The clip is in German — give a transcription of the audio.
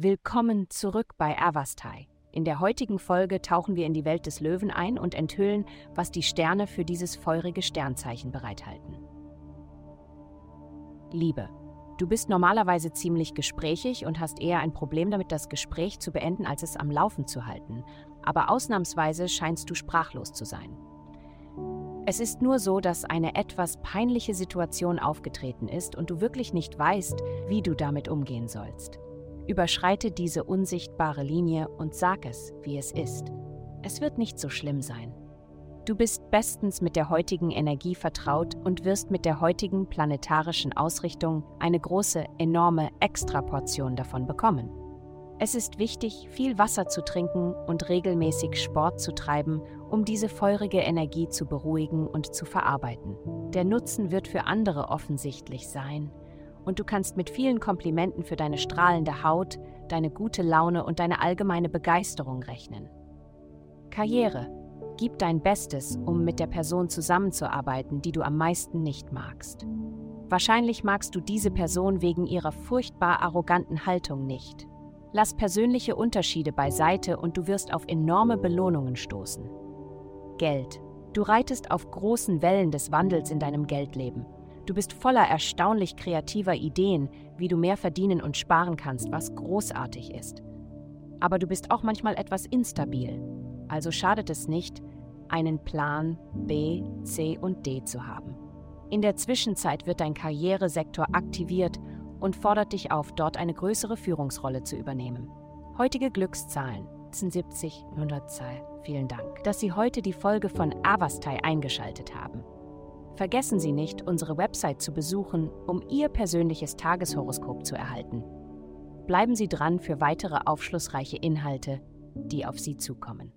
Willkommen zurück bei Avastai. In der heutigen Folge tauchen wir in die Welt des Löwen ein und enthüllen, was die Sterne für dieses feurige Sternzeichen bereithalten. Liebe. Du bist normalerweise ziemlich gesprächig und hast eher ein Problem damit, das Gespräch zu beenden, als es am Laufen zu halten. Aber ausnahmsweise scheinst du sprachlos zu sein. Es ist nur so, dass eine etwas peinliche Situation aufgetreten ist und du wirklich nicht weißt, wie du damit umgehen sollst. Überschreite diese unsichtbare Linie und sag es, wie es ist. Es wird nicht so schlimm sein. Du bist bestens mit der heutigen Energie vertraut und wirst mit der heutigen planetarischen Ausrichtung eine große, enorme Extraportion davon bekommen. Es ist wichtig, viel Wasser zu trinken und regelmäßig Sport zu treiben, um diese feurige Energie zu beruhigen und zu verarbeiten. Der Nutzen wird für andere offensichtlich sein, und du kannst mit vielen Komplimenten für deine strahlende Haut, deine gute Laune und deine allgemeine Begeisterung rechnen. Karriere. Gib dein Bestes, um mit der Person zusammenzuarbeiten, die du am meisten nicht magst. Wahrscheinlich magst du diese Person wegen ihrer furchtbar arroganten Haltung nicht. Lass persönliche Unterschiede beiseite und du wirst auf enorme Belohnungen stoßen. Geld. Du reitest auf großen Wellen des Wandels in deinem Geldleben Du bist voller erstaunlich kreativer Ideen, wie du mehr verdienen und sparen kannst, was großartig ist. Aber du bist auch manchmal etwas instabil. Also schadet es nicht, einen Plan B, C und D zu haben. In der Zwischenzeit wird dein Karrieresektor aktiviert und fordert dich auf, dort eine größere Führungsrolle zu übernehmen. Heutige Glückszahlen 70 102. Vielen Dank, dass Sie heute die Folge von Avastai eingeschaltet haben. Vergessen Sie nicht, unsere Website zu besuchen, um Ihr persönliches Tageshoroskop zu erhalten. Bleiben Sie dran für weitere aufschlussreiche Inhalte, die auf Sie zukommen.